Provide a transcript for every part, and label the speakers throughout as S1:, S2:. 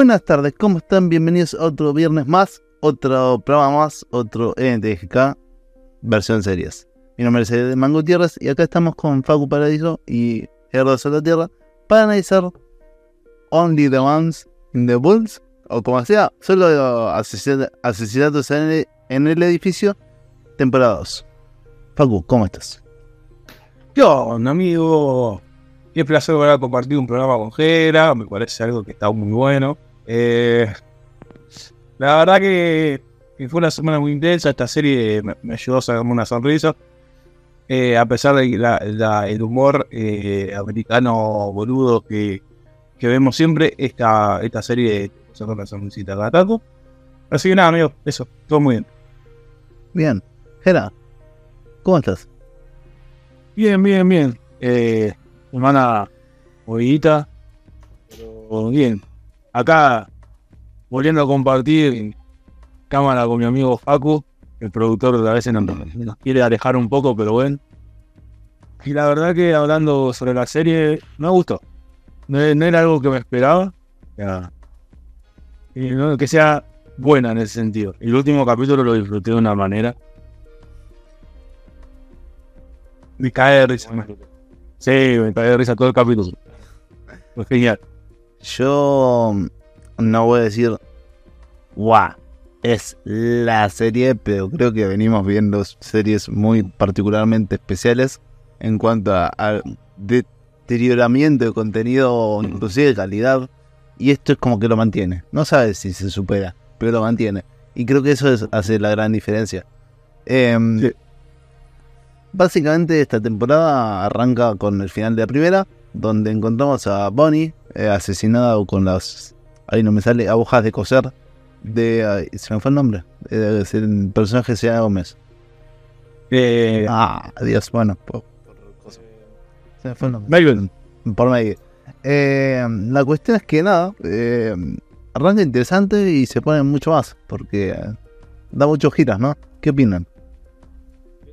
S1: Buenas tardes, ¿cómo están? Bienvenidos a otro viernes más, otro programa más, otro NTGK, versión series. Mi nombre es Mango Tierras y acá estamos con Facu Paradiso y Gerardo la Tierra para analizar Only the Ones in the Bulls, o como sea, solo asesinatos en el, edificio, temporada 2. Facu, ¿cómo estás?
S2: ¿Qué onda, amigo? Qué placer volver a compartir un programa con Jera, me parece algo que está muy bueno. Eh, la verdad que, fue una semana muy intensa, esta serie me, ayudó a sacarme una sonrisa. Eh, a pesar del humor eh, americano boludo que, vemos siempre, esta, esta serie sacó una sonrisita cada tanto. Así que nada, amigo, eso, todo muy bien.
S1: Bien. Jera, ¿cómo estás?
S2: Bien, bien, bien. Eh, semana movidita, pero bien. Acá, volviendo a compartir cámara con mi amigo Facu, el productor a veces nos, quiere alejar un poco, pero bueno. Y la verdad que hablando sobre la serie, me gustó. No, era algo que me esperaba. que sea buena en ese sentido. Y el último capítulo lo disfruté de una manera. Me cae de risa. Sí, me cae de risa todo el capítulo. Fue genial.
S1: Yo no voy a decir, guau, es la serie, pero creo que venimos viendo series muy particularmente especiales en cuanto al deterioramiento de contenido, inclusive de calidad. Y esto es como que lo mantiene. No sabes si se supera, pero lo mantiene. Y creo que eso hace la gran diferencia. Em, sí. Básicamente esta temporada arranca con el final de la primera, donde encontramos a Bonnie eh, asesinada con las, ahí no me sale, agujas de coser de, se me fue el nombre, eh, el personaje se llama Gómez. Eh, ah, Dios, bueno, por, se me fue el nombre. Por Megan. Eh, la cuestión es que nada, arranca interesante y se pone mucho más, porque da muchos giras, ¿no? ¿Qué opinan?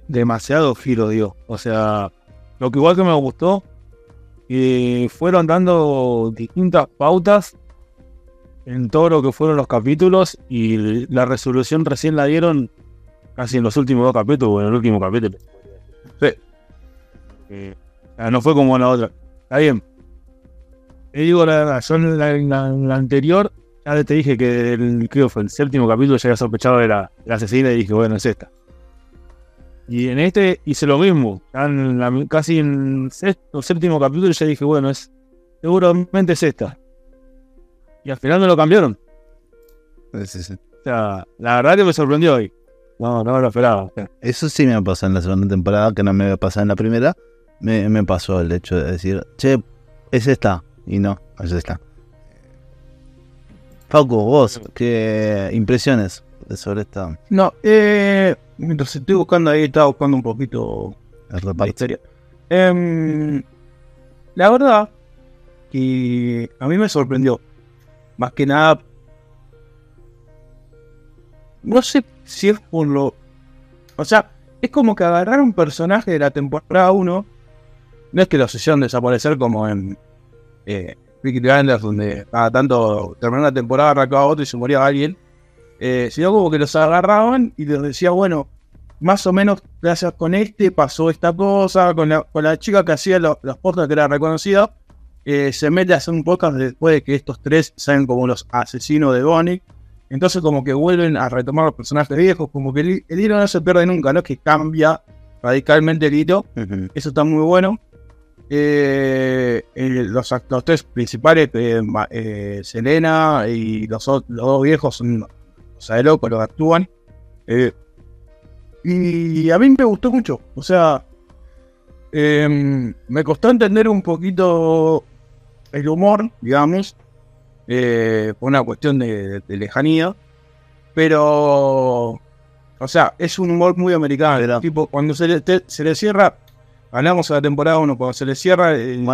S2: demasiado giro dio. O sea, lo que igual que me gustó, y fueron dando distintas pautas en todo lo que fueron los capítulos y la resolución recién la dieron casi en los últimos dos capítulos o en el último capítulo. Sí. Eh, no fue como la otra. Está bien. Te digo la verdad, yo en la, anterior ya te dije que el, creo fue el séptimo capítulo ya había sospechado de la, de la asesina y dije, bueno, es esta. Y en este hice lo mismo. casi en el sexto, séptimo capítulo ya dije, bueno, es seguramente es esta. Y al final me lo cambiaron.
S1: Sí, sí.
S2: O sea, la verdad que me sorprendió hoy. No, no me lo esperaba.
S1: Eso sí me pasó en la segunda temporada, que no me había pasado en la primera. Me, me pasó el hecho de decir, che, es esta. Y no, es esta. Fauco, vos, ¿qué impresiones sobre esta?
S2: No, eh, mientras estoy buscando ahí, estaba buscando un poquito la historia. Em, la verdad que a mí me sorprendió. Más que nada, no sé si es por lo... O sea, es como que agarrar un personaje de la temporada 1. No es que lo hicieron desaparecer como en eh, donde cada tanto terminó una temporada, arrancaba otro y se moría alguien eh, sino como que los agarraban y les decía, bueno, más o menos gracias con este pasó esta cosa, con la, con la chica que hacía los, los que era reconocida, eh, se mete a hacer un podcast después de que estos tres sean como los asesinos de Bonnie. Entonces como que vuelven a retomar los personajes viejos, como que el, el hilo no se pierde nunca, ¿no? Que cambia radicalmente el hilo. Eso está muy bueno. Eh, los, los, tres principales, Selena y los, los, dos viejos son o sea, de loco, lo actúan. Eh, y a mí me gustó mucho. O sea, em, me costó entender un poquito el humor, digamos, eh, por una cuestión de, lejanía. Pero, o sea, es un humor muy americano. Tipo, cuando se le, se le cierra, hablamos de la temporada 1, cuando se le cierra, el,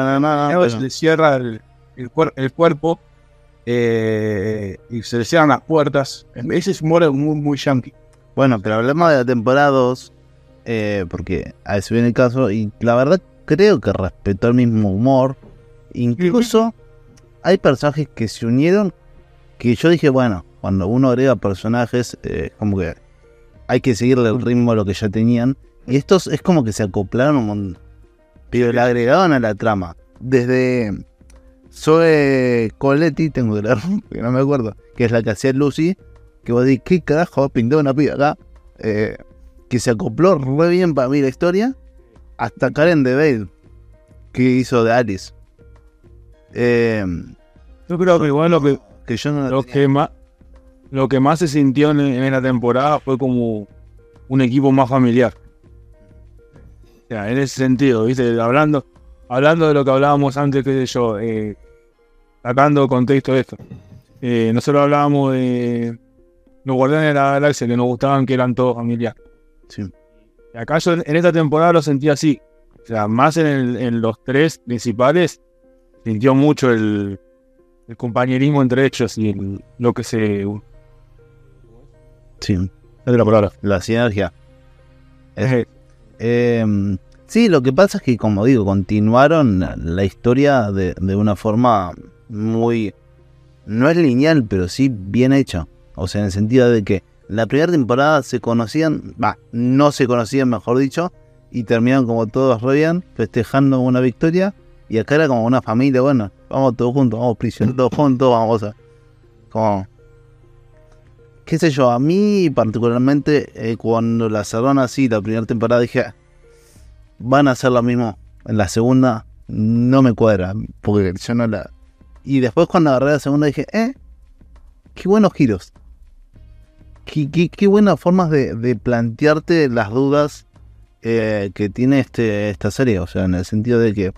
S2: se le cierra el, el cuerpo eh, y se le cierran las puertas. Ese es humor muy, muy yankee.
S1: Bueno, pero hablemos de la temporada 2, eh, porque a eso viene el caso, y la verdad creo que respetó el mismo humor. Incluso hay personajes que se unieron que yo dije, bueno, cuando uno agrega personajes, eh, como que hay que seguirle el ritmo a lo que ya tenían. Y estos es como que se acoplaron un montón. Pero le agregaban a la trama. Desde Zoe Coletti, tengo que leer, porque no me acuerdo, que es la que hacía Lucy, que vos decís, ¿qué carajo pintó una piba acá? Eh, que se acopló re bien para mí la historia. Hasta Karen DeVale, que hizo de Alice. Eh,
S2: Yo creo que igual lo que,
S1: que yo no la
S2: lo que más lo que más se sintió en, en la temporada fue como un equipo más familiar. O sea, en ese sentido, ¿viste? Hablando, hablando de lo que hablábamos antes, qué sé yo, eh, sacando contexto de esto. Eh, nosotros hablábamos de los guardianes de la galaxia que nos gustaban que eran todos familiares.
S1: Sí.
S2: Y acá yo en esta temporada lo sentí así. O sea, más en, el- en los tres principales, sintió mucho el, el compañerismo entre ellos y el- lo que se.
S1: Sí,
S2: Es la palabra.
S1: la sinergia. Es-
S2: Eh,
S1: Eh, sí, lo que pasa es que, como digo, continuaron la historia de, de una forma muy... No es lineal, pero sí bien hecha. O sea, en el sentido de que la primera temporada se conocían, va, no se conocían, mejor dicho, y terminaron como todos re festejando una victoria. Y acá era como una familia, bueno, vamos todos juntos, vamos prisioneros todos juntos, vamos a... Como... Qué sé yo, a mí particularmente eh, cuando la cerraron así la primera temporada dije, "Ah, van a hacer lo mismo en la segunda, no me cuadra, porque yo no la... Y después cuando agarré la segunda dije, eh, qué buenos giros. Qué, qué- qué buenas formas de, plantearte las dudas eh, que tiene este, esta serie. O sea, en el sentido de que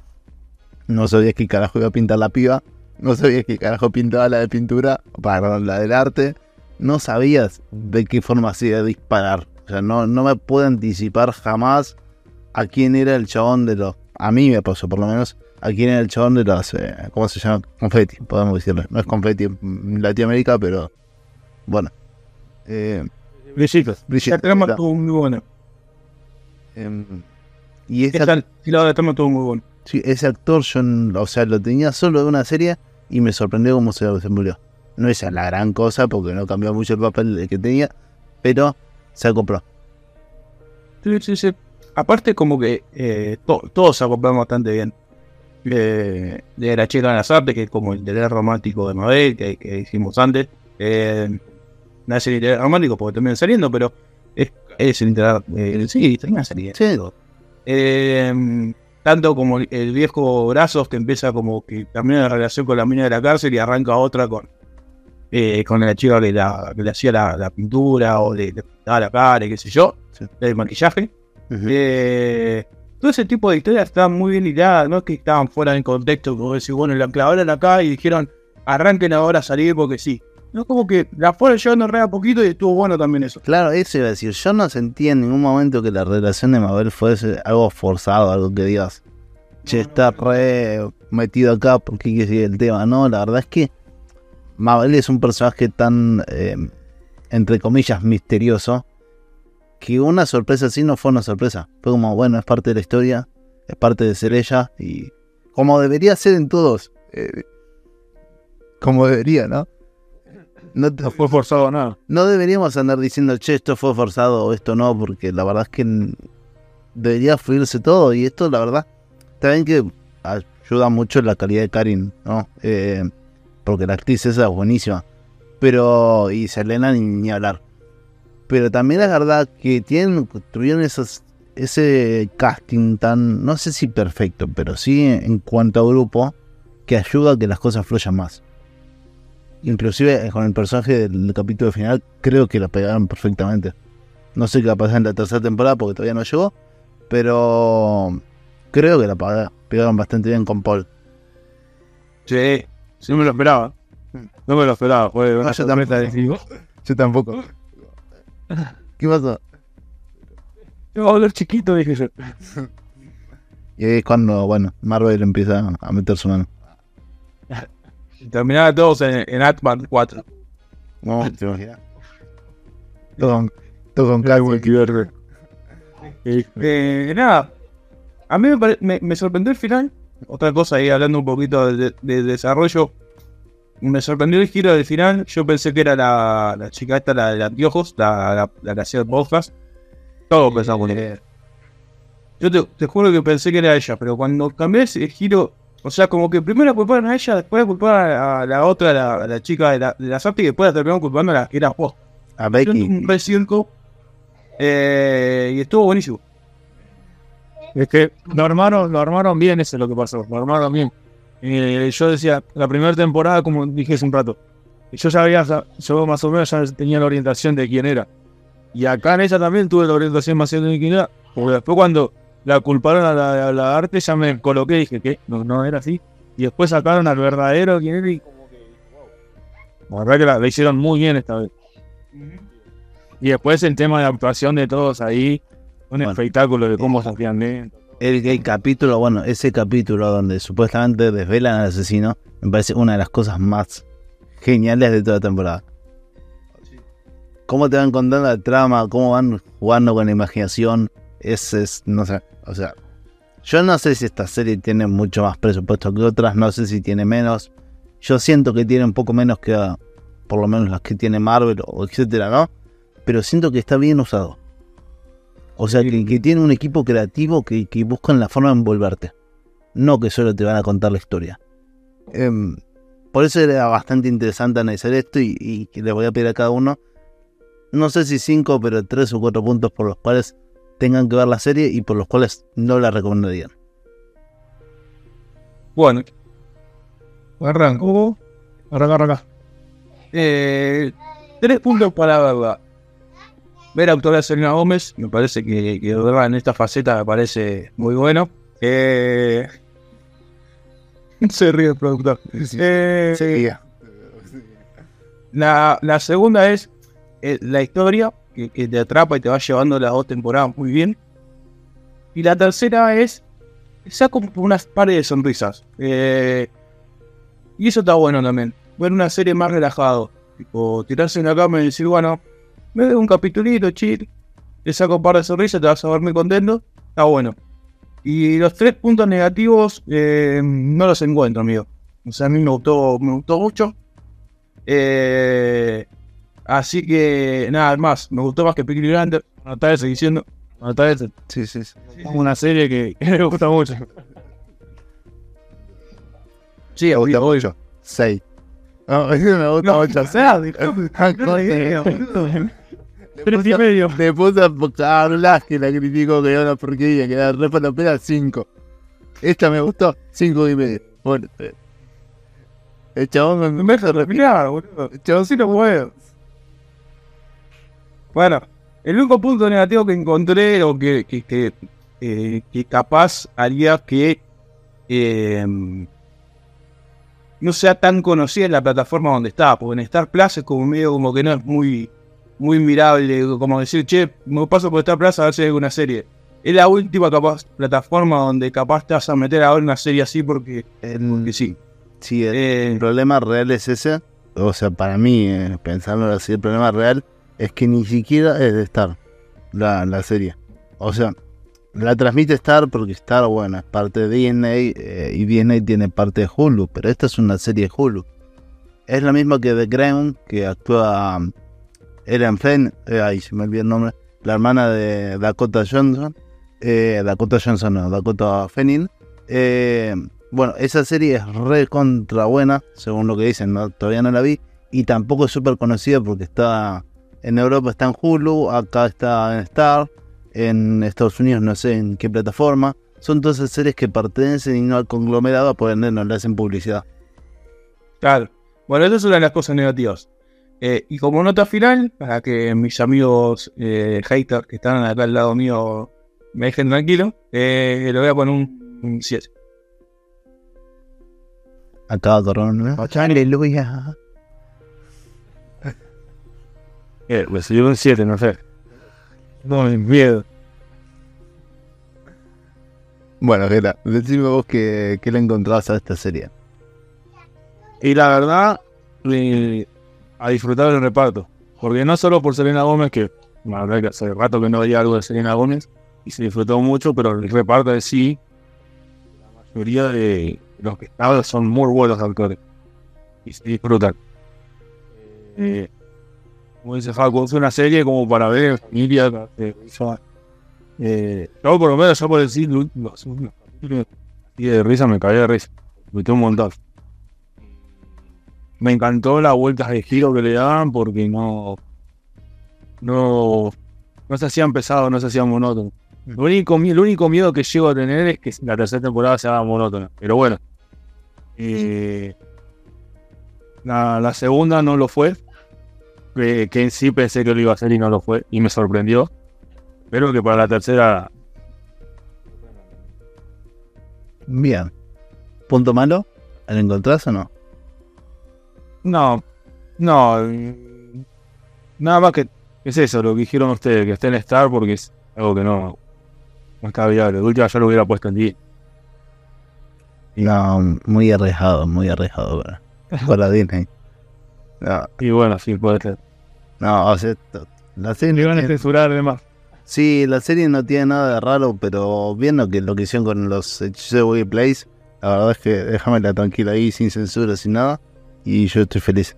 S1: no sabías qué carajo iba a pintar la piba, no sabías qué carajo pintaba la de pintura, perdón, la del arte, no sabías de qué forma se iba a disparar. O sea, no, no me puedo anticipar jamás a quién era el chabón de los. A mí me pasó, por lo menos, a quién era el chabón de los. eh, ¿Cómo se llama? Confetti, podemos decirle. No es confetti en Latinoamérica, pero. Bueno. Eh,
S2: Brillitos.
S1: Brillitos,
S2: La trama
S1: claro.
S2: estuvo muy buena.
S1: em, y
S2: Esta- la la trama estuvo muy buena.
S1: sí, ese actor, yo, o sea, lo tenía solo de una serie y me sorprendió cómo se desenvolvió. No es la gran cosa porque no cambió mucho el papel que tenía, pero se compró.
S2: Sí, sí, sí. Aparte, como que eh, to- todos se acoplaron bastante bien. Eh, de la las artes, que es como el interés romántico de Mabel, que, que hicimos antes. Eh, es el interés romántico porque termina saliendo, pero es, es el interés. eh, sí, termina saliendo. Eh, tanto como el, el viejo Brazos, que empieza como que termina la relación con la mina de la cárcel y arranca otra con. eh, con la chica que, la- que le hacía la, la pintura o le, le pintaba la cara y qué sé yo,
S1: Sí.
S2: el maquillaje. Eh, todo ese tipo de historias estaban muy bien hiladas, no es que estaban fuera de contexto, como decir, bueno, la clavaron acá y dijeron, arranquen ahora a salir porque sí. No, como que la fueron llevando re a poquito y estuvo bueno también eso.
S1: Claro, eso iba a decir. Yo no sentí en ningún momento que la relación de Mabel fuese algo forzado, algo que digas, che, está re metido acá porque hay que seguir el tema. No, la verdad es que Mabel es un personaje tan, eh, entre comillas, misterioso, que una sorpresa así no fue una sorpresa. Fue como, bueno, es parte de la historia, es parte de ser ella, y como debería ser en todos. eh, como debería, ¿no? No te-
S2: No fue forzado nada.
S1: no deberíamos andar diciendo, che, esto fue forzado o esto no, porque la verdad es que debería fluirse todo. Y esto, la verdad, también que ayuda mucho la calidad de Karin, ¿no? Eh, porque la actriz esa es buenísima. Pero, y Selena ni, ni hablar. Pero también es verdad que tienen, tuvieron esos, ese casting tan, no sé si perfecto, pero sí en cuanto a grupo, que ayuda a que las cosas fluyan más. Inclusive eh, con el personaje del capítulo final, creo que lo pegaron perfectamente. No sé qué va a pasar en la tercera temporada porque todavía no llegó, pero creo que la pega- pegaron bastante bien con Paul.
S2: Sí, sí me lo esperaba. No me lo esperaba, fue una
S1: No, yo tampoco. Yo tampoco. ¿Qué pasó?
S2: "Yo voy a volver chiquito, dije yo.
S1: Y ahí es cuando, bueno, Marvel empieza a meter su mano.
S2: Y terminaba todos en, en Ant-Man 4.
S1: No, te imaginas. Todo con, todo con.
S2: Eh, nada, a mí me, pare- me, me sorprendió el final. Otra cosa ahí, hablando un poquito de, de desarrollo. Me sorprendió el giro del final. Yo pensé que era la, la chica esta, la de los anteojos, la, la, la que hacía el podcast. Todo en ella. Yo te, te juro que pensé que era ella, pero cuando cambié ese giro, o sea, como que primero culparon a ella, después culparon a la otra, la, a la chica de la, de la Sapti, y después la terminaron culpando a la que era vos.
S1: A Becky.
S2: eh, y estuvo buenísimo.
S3: Es que lo armaron, lo armaron bien, eso es lo que pasó, lo armaron bien. Eh, yo decía, la primera temporada, como dije hace un rato, yo ya había, yo más o menos ya tenía la orientación de quién era. Y acá en ella también tuve la orientación más o menos de quién era, porque después cuando la culparon a la, a la arte ya me coloqué y dije, ¿qué? No, no era así. Y después sacaron al verdadero quién era y como que, wow. La verdad que la, la hicieron muy bien esta vez. Y después el tema de actuación de todos ahí, un
S1: Bueno.
S3: espectáculo de cómo se hacían dentro.
S1: El, el capítulo, bueno, ese capítulo donde supuestamente desvelan al asesino, me parece una de las cosas más geniales de toda la temporada. Cómo te van contando la trama, cómo van jugando con la imaginación, ese es, no sé, o sea, yo no sé si esta serie tiene mucho más presupuesto que otras, no sé si tiene menos, yo siento que tiene un poco menos que por lo menos las que tiene Marvel o etcétera, ¿no? Pero siento que está bien usado. O sea, que, que tiene un equipo creativo que, que buscan la forma de envolverte. No que solo te van a contar la historia. Em, por eso era bastante interesante analizar esto y, y que le voy a pedir a cada uno, no sé si cinco, pero tres o cuatro puntos por los cuales tengan que ver la serie y por los cuales no la recomendarían.
S2: Bueno,
S3: Arranco. Arranca, arranca.
S2: Eh, tres puntos para verla. Ver a autora Selena Gómez, me parece que, que en esta faceta me parece muy bueno. Eh, se ríe el productor. Eh, la, la segunda es eh, la historia, que, que te atrapa y te va llevando las dos temporadas muy bien. Y la tercera es, saca como unas pares de sonrisas. Y eso está bueno también. Ver una serie más relajado. Tipo, tirarse en la cama y decir, bueno, me veo un capitulito, chill. Te saco un par de sonrisas, te vas a ver muy contento. Está bueno. Y los tres puntos negativos eh, no los encuentro, amigo. O sea, a mí me gustó, me gustó mucho. Eh, así que, nada más. Me gustó más que Peaky Blinders.
S3: Anotá ese diciendo. Anotá ese.
S1: Sí, sí, sí.
S3: Es una serie que, que me gusta mucho.
S2: Sí,
S1: Me gusta mucho. Seis. No, es que me gusta
S2: No,
S1: mucho.
S2: o sea,
S3: Tres y medio.
S1: Me puse a hablar que la criticó que era una porquería, que era re palopera 5. Esta me gustó, 5 y medio. Bueno, eh, el chabón me,
S2: deja respirar, boludo.
S1: el chabón
S2: Sí, no puedo. Bueno, el único punto negativo que encontré, o que, que, que, eh, que capaz haría que eh, no sea tan conocida en la plataforma donde está, porque en Star Plus es como medio como que no es muy, muy mirable, como decir, che, me paso por Star Plus a ver si hay alguna serie. Es la última capaz plataforma donde capaz te vas a meter a ver una serie así porque, porque sí.
S1: sí, el,
S2: Eh,
S1: el problema real es ese. O sea, para mí, eh, pensándolo así, el problema real es que ni siquiera es de Star la, la serie. O sea, la transmite Star porque Star, bueno, es parte de Disney eh, y Disney tiene parte de Hulu, pero esta es una serie de Hulu. Es la misma que The Crown, que actúa Ellen Flynn, eh, ahí se me olvidó el nombre, la hermana de Dakota Johnson, eh, Dakota Johnson no, Dakota Fanning. Eh, bueno, esa serie es re contra buena, según lo que dicen, ¿no? todavía no la vi, y tampoco es súper conocida porque está en Europa está en Hulu, acá está en Star, en Estados Unidos no sé en qué plataforma. Son todas esas series que pertenecen y no al conglomerado, por ende no le hacen publicidad.
S2: Claro. Bueno, esa es una de las cosas negativas. Eh, y como nota final, para que mis amigos eh, haters que están acá al lado mío me dejen tranquilo, eh, le voy a poner un, un 7.
S1: Acá Torrón, Aleluya.
S3: Eh, me salió un 7, no sé. No, me miedo.
S1: Bueno, Gera, decime vos que, que le encontrás a esta serie.
S3: Y la verdad, eh, a disfrutar del reparto. Porque no solo por Selena Gómez, que la verdad que hace rato que no veía algo de Selena Gómez, y se disfrutó mucho, pero el reparto de sí, la mayoría de los que estaban son muy buenos actores. y se disfrutan. Eh, como dice Facu, es una serie como para ver en familia. eh, yo por lo menos, yo por decir, los así de risa me caí de risa. Me un montón. Me encantó las vueltas de giro que le daban porque no. No. No se hacían pesados, no se hacían monótonos. Lo único, mi- el único miedo que llego a tener es que la tercera temporada se haga monótona. Pero bueno. Eh, la, la segunda no lo fue. Que, que en sí pensé que lo iba a hacer y no lo fue. Y me sorprendió. Espero que para la tercera.
S1: Bien. ¿Punto malo? ¿Lo encontrás o no?
S3: No. No. Nada más que. Es eso, lo que dijeron ustedes, que esté en Star porque es algo que no. No está viable. De última ya lo hubiera puesto en 10.
S1: No, muy arriesgado, muy arriesgado para, para Disney. No,
S3: Y bueno, sí, puede ser.
S1: no, o sea, la serie
S3: Le van a
S1: tiene-
S3: censurar además.
S1: Sí, la serie no tiene nada de raro, pero viendo que lo que hicieron con los hechizos de Place, la verdad es que déjamela tranquila ahí, sin censura, sin nada, y yo estoy feliz.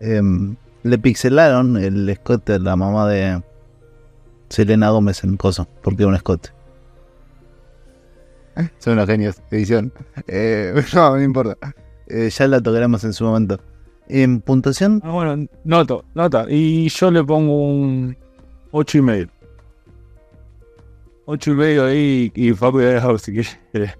S1: Em, le pixelaron el escote de la mamá de Selena Gómez en Coso, porque era un escote. Son unos genios, edición. Eh, no, no importa. Eh, ya la tocaremos en su momento. En puntuación,
S3: Ah, bueno, noto, nota. Y yo le pongo un 8 y medio. 8 y medio ahí y Facu ya dejado si quiere.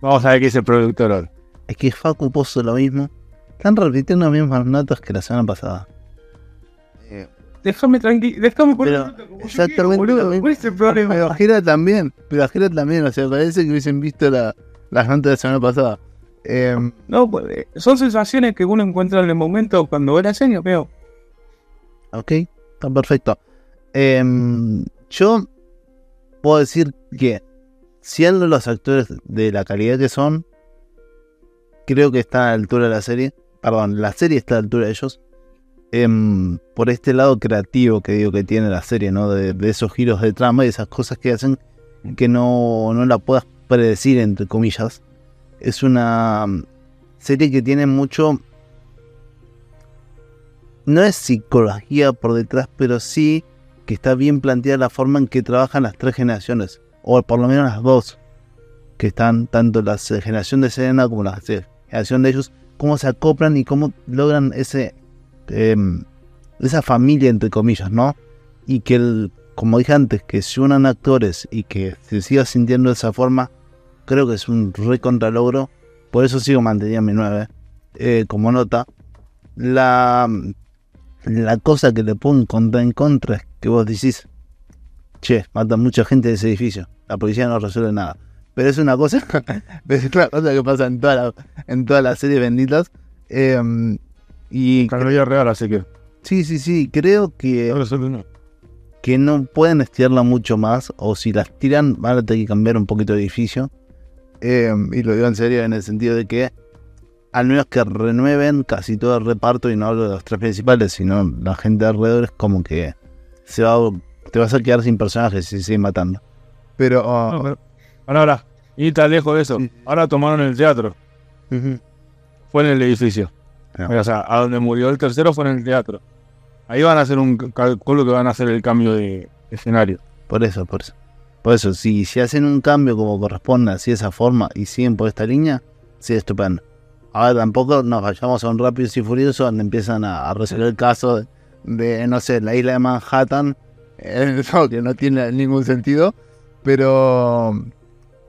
S3: Vamos a ver qué dice el productor ahora.
S1: Es que Facu puso lo mismo. Están repitiendo las mismas notas que la semana pasada.
S2: Déjame tranquilo, déjame poner
S1: Pero, exactamente
S2: boludo.
S1: mismo.
S2: ¿Cuál es el problema?
S1: Pero Jera también, pero también, o sea, parece que hubiesen visto la, las notas de la semana pasada. Eh,
S2: No, pues, eh, son sensaciones que uno encuentra en el momento cuando ve la serie, veo.
S1: ok, está perfecto. Eh, yo puedo decir que, siendo los actores de la calidad que son, creo que está a la altura de la serie. Perdón, la serie está a la altura de ellos. Em, por este lado creativo que digo que tiene la serie, ¿no? De, de esos giros de trama y esas cosas que hacen que no, no la puedas predecir, entre comillas. Es una mm, serie que tiene mucho. No es psicología por detrás, pero sí que está bien planteada la forma en que trabajan las tres generaciones, o por lo menos las dos, que están tanto la generación de Serena como la generación de ellos, cómo se acoplan y cómo logran ese em, esa familia entre comillas, ¿no? Y que el, como dije antes, que se unan actores y que se siga sintiendo de esa forma, creo que es un re contralogro. Por eso sigo manteniendo mi 9 eh, como nota. La, la cosa que le pongo contra, en contra es que vos decís, che, matan mucha gente de ese edificio. La policía no resuelve nada. Pero es una cosa, pero es una cosa que pasa en toda la, en todas las series benditas. Em, y
S3: real, así que.
S1: sí, sí, sí, creo que que no pueden estirarla mucho más, o si las tiran, van a tener que cambiar un poquito de edificio. Eh, y lo digo en serio, en el sentido de que, al menos que renueven casi todo el reparto, y no hablo de los tres principales, sino la gente de alrededor, es como que se va, te vas a quedar sin personajes si siguen matando. Pero, oh,
S3: No, pero- Ahora, ahora. Y está lejos de eso.
S1: Sí.
S3: Ahora tomaron el teatro. Fue en el edificio.
S1: Ah.
S3: O sea, a donde murió el tercero fue en el teatro. Ahí van a hacer un calculo que van a hacer el cambio de escenario.
S1: por eso, por eso. Por eso, si, si hacen un cambio como corresponde, así de esa forma, y siguen por esta línea, sí, estupendo. Ahora tampoco nos vayamos a un Rápidos y Furioso donde empiezan a, a resolver el caso de, de, no sé, la isla de Manhattan, eh, no, que no tiene ningún sentido, pero,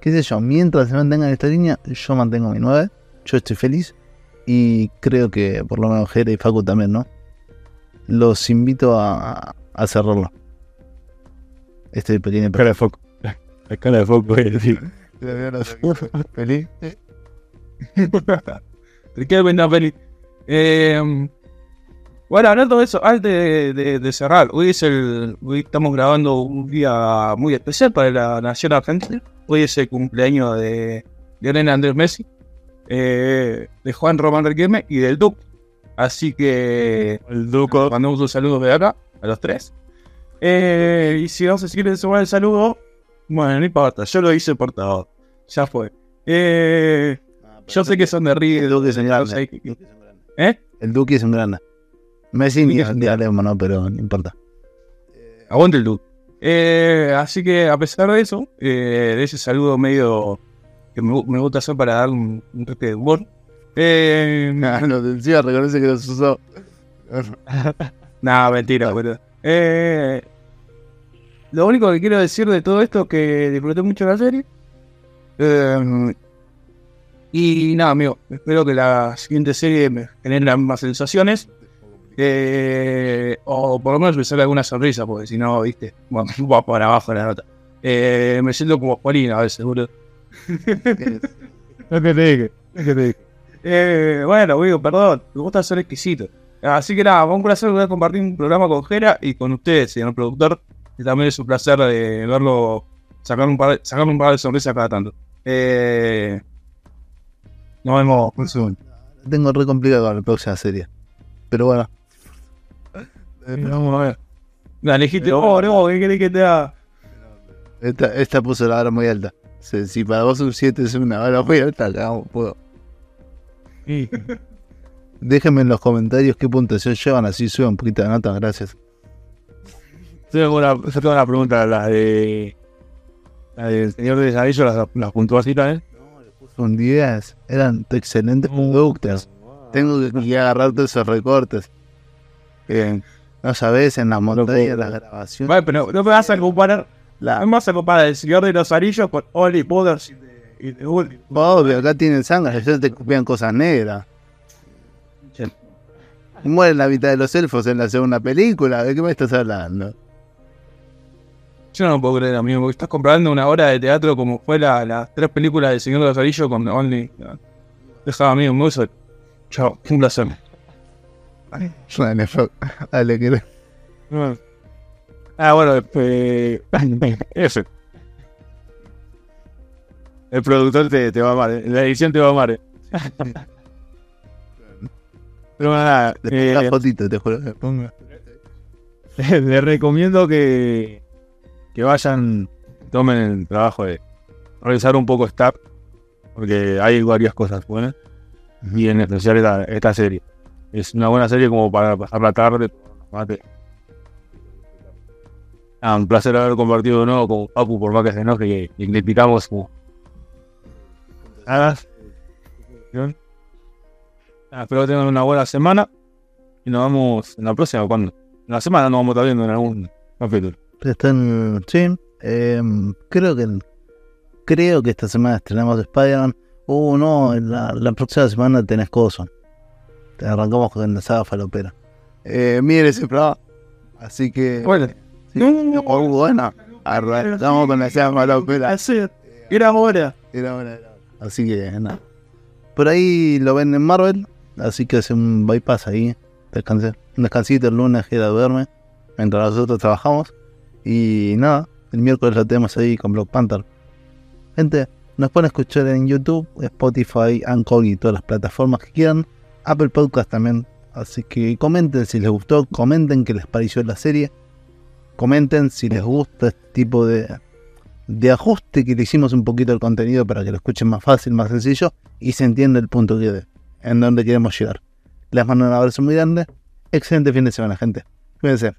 S1: qué sé yo, mientras se mantenga en esta línea, yo mantengo mi 9, yo estoy feliz, y creo que por lo menos Jere y Facu también, ¿no? Los invito a, a cerrarlo. Este pequeño
S3: cara de foco. La cara de foco es decir.
S1: ¿Feliz?
S2: Te queda buena peli. Eh, bueno, hablando de eso, antes de, de- de cerrar, hoy es el, hoy estamos grabando un día muy especial para la nación argentina. Hoy es el cumpleaños de Lionel Andrés Messi, eh, de Juan Román Riquelme y del Duque. Así que
S3: El Duco.
S2: mandamos un saludo de acá a los tres. Eh, y si vamos a seguir sumar el saludo, bueno, no importa, yo lo hice portador. Ya fue. Eh, Yo sé que son de
S1: El
S2: River.
S1: Duque
S2: no
S1: El Duque es un grande.
S2: ¿Eh?
S1: El Duque es un grande. Messi
S2: Duque
S1: ni
S2: es un
S1: ni hablemos, ¿no? Pero no importa.
S2: Aguante el Duke. Eh, así que a pesar de eso, eh, de ese saludo medio que me, gu- me gusta hacer para dar un, un toque de humor. Eh,
S1: No, no, encima reconoce que los usó.
S2: Nada, mentira, boludo. Eh, lo único que quiero decir de todo esto es que disfruté mucho la serie. Eh, y nada, amigo, espero que la siguiente serie me genere las mismas sensaciones. Eh, o por lo menos me sale alguna sonrisa, porque si no, viste, bueno, va para abajo la nota. Eh, me siento como Juanina a veces, boludo.
S3: Es que te dije, es que te dije.
S2: Eh, bueno, amigo, perdón, me gusta ser exquisito. Así que nada, fue un placer poder compartir un programa con Jera y con ustedes, señor productor. Y también es un placer de verlo sacar un par de, sacar un par de sonrisas cada tanto. Eh, nos vemos un segundo.
S1: Tengo re complicado con la próxima serie. Pero bueno.
S3: Vamos a ver.
S2: La elegiste, oh, no, ¿qué querés que te haga?
S1: Esta, esta puso la vara muy alta. Si, si para vos un 7 es una vara muy alta, acá no puedo.
S3: Sí.
S1: Déjenme en los comentarios qué puntuación llevan, así sube un poquito de nota, gracias.
S3: Yo tengo una, yo tengo una pregunta, la de. La del señor de Anillo, las, las puntúas así también.
S1: Un 10, eran excelentes productos. Tengo que, que agarrar todos esos recortes. Eh, no sabes, en las montañas, las grabaciones.
S2: Vale, pero no me vas a comparar,
S1: La,
S2: no me vas a comparar el Señor de los Anillos con Only Brothers y de, y de.
S1: Obvio, acá tienen sangre, ellos te copian cosas negras. Mueren la mitad de los elfos en la segunda película, ¿de qué me estás hablando?
S2: Yo no puedo creer, amigo, porque estás comprando una obra de teatro como fue la- las tres películas del Señor de los Anillos con Only. Deja, amigo, gusta. Chao, un placer.
S1: Fo- dale, que.
S3: Ah, bueno, eh, ese. El productor te, te va a amar, eh. la edición te va a amar. eh. Pero nada,
S1: pongo la
S3: eh,
S1: fotito, te juro. que pongo.
S3: les recomiendo que, que vayan, tomen el trabajo de revisar un poco Stab, porque hay varias cosas buenas, y en especial esta, esta serie. Es una buena serie como para pasar la tarde. Ah, un placer haber compartido de nuevo con Papu, por más que se enoje y, picamos como... Nada. Ah, espero que tengan una buena semana y nos vemos en la próxima. ¿Cuándo? En la semana nos vamos a estar viendo en algún capítulo.
S1: Están, sí, eh, creo que creo que esta semana estrenamos Spider-Man. Uh, no, la, la próxima semana tenés Coso. Te arrancamos con la saga falopera. Eh, miren ese programa. Así que,
S2: Bueno,
S1: sí, muy bueno. Arrancamos con la saga falopera.
S2: hacer. Era hora.
S1: Era hora, era hora. Así que nada. Por ahí lo ven en Marvel. Así que hace un bypass ahí. Descansé. Un descansito el lunes, Jera duerme. Mientras nosotros trabajamos. Y nada. El miércoles lo tenemos ahí con Black Panther. Gente, nos pueden escuchar en YouTube, Spotify, Anchor y todas las plataformas que quieran. Apple Podcast también. Así que comenten si les gustó. Comenten qué les pareció la serie. Comenten si les gusta este tipo de, de ajuste que le hicimos un poquito al contenido para que lo escuchen más fácil, más sencillo y se entienda el punto que de, en donde queremos llegar. Les mando un abrazo muy grande. Excelente fin de semana, gente. Cuídense.